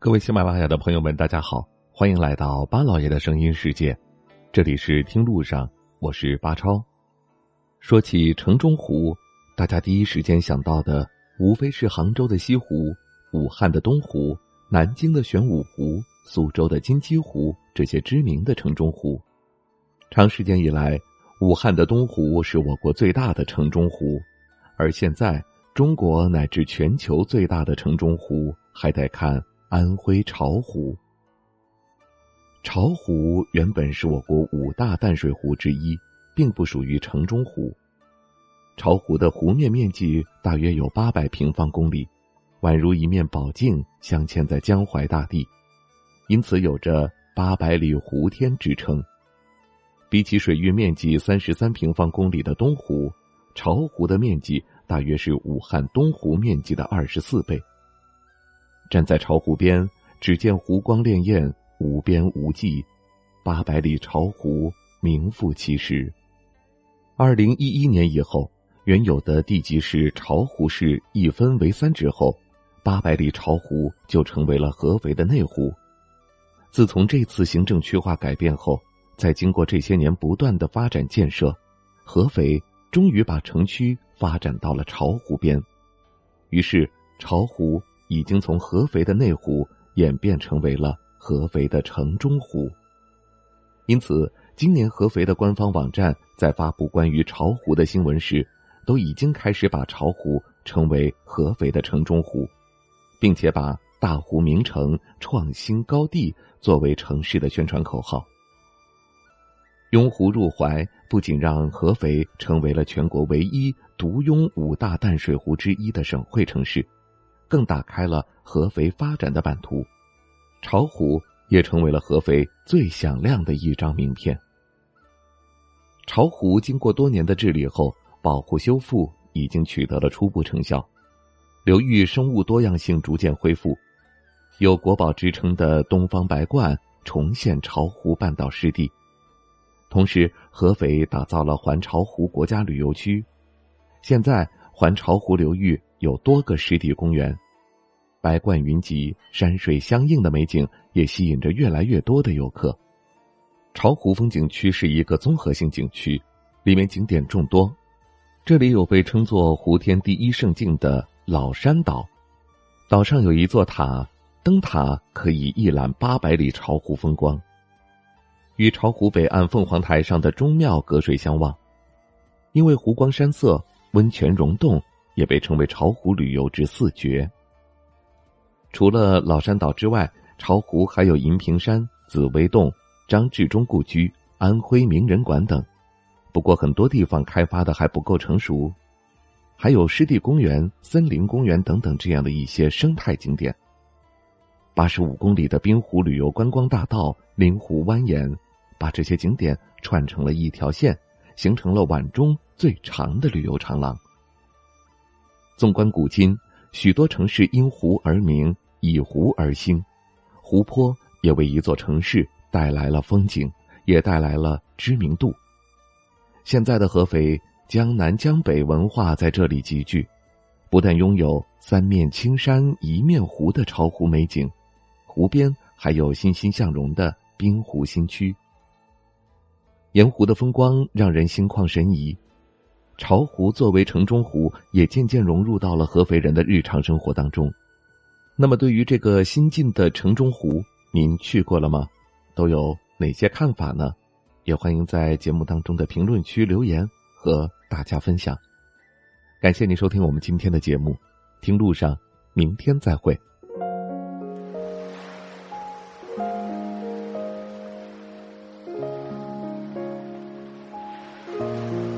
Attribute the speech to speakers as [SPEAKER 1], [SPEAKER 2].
[SPEAKER 1] 各位喜马拉雅的朋友们，大家好，欢迎来到巴老爷的声音世界。这里是听路上，我是巴超。说起城中湖，大家第一时间想到的无非是杭州的西湖、武汉的东湖、南京的玄武湖、苏州的金鸡湖这些知名的城中湖。长时间以来，武汉的东湖是我国最大的城中湖，而现在中国乃至全球最大的城中湖还得看安徽巢湖。巢湖原本是我国五大淡水湖之一，并不属于城中湖。巢湖的湖面面积大约有八百平方公里，宛如一面宝镜镶嵌在江淮大地，因此有着“八百里湖天”之称。比起水域面积三十三平方公里的东湖，巢湖的面积大约是武汉东湖面积的二十四倍。站在巢湖边，只见湖光潋滟，无边无际，八百里巢湖名副其实。二零一一年以后，原有的地级市巢湖市一分为三之后，八百里巢湖就成为了合肥的内湖。自从这次行政区划改变后，在经过这些年不断的发展建设，合肥终于把城区发展到了巢湖边，于是巢湖已经从合肥的内湖演变成为了合肥的城中湖。因此，今年合肥的官方网站在发布关于巢湖的新闻时，都已经开始把巢湖称为合肥的城中湖，并且把“大湖名城，创新高地”作为城市的宣传口号。拥湖入怀，不仅让合肥成为了全国唯一独拥五大淡水湖之一的省会城市，更打开了合肥发展的版图。巢湖也成为了合肥最响亮的一张名片。巢湖经过多年的治理后，保护修复已经取得了初步成效，流域生物多样性逐渐恢复，有国宝之称的东方白鹳重现巢湖半岛湿地。同时，合肥打造了环巢湖国家旅游区，现在环巢湖流域有多个湿地公园，白鹳云集、山水相映的美景也吸引着越来越多的游客。巢湖风景区是一个综合性景区，里面景点众多，这里有被称作“湖天第一胜境”的老山岛，岛上有一座塔，灯塔可以一览八百里巢湖风光。与巢湖北岸凤凰台上的钟庙隔水相望，因为湖光山色、温泉溶洞，也被称为巢湖旅游之四绝。除了老山岛之外，巢湖还有银屏山、紫薇洞、张治中故居、安徽名人馆等。不过很多地方开发的还不够成熟，还有湿地公园、森林公园等等这样的一些生态景点。八十五公里的滨湖旅游观光大道临湖蜿蜒。把这些景点串成了一条线，形成了皖中最长的旅游长廊。纵观古今，许多城市因湖而名，以湖而兴，湖泊也为一座城市带来了风景，也带来了知名度。现在的合肥，江南江北文化在这里集聚，不但拥有三面青山一面湖的巢湖美景，湖边还有欣欣向荣的滨湖新区。沿湖的风光让人心旷神怡，巢湖作为城中湖，也渐渐融入到了合肥人的日常生活当中。那么，对于这个新晋的城中湖，您去过了吗？都有哪些看法呢？也欢迎在节目当中的评论区留言和大家分享。感谢您收听我们今天的节目，听路上，明天再会。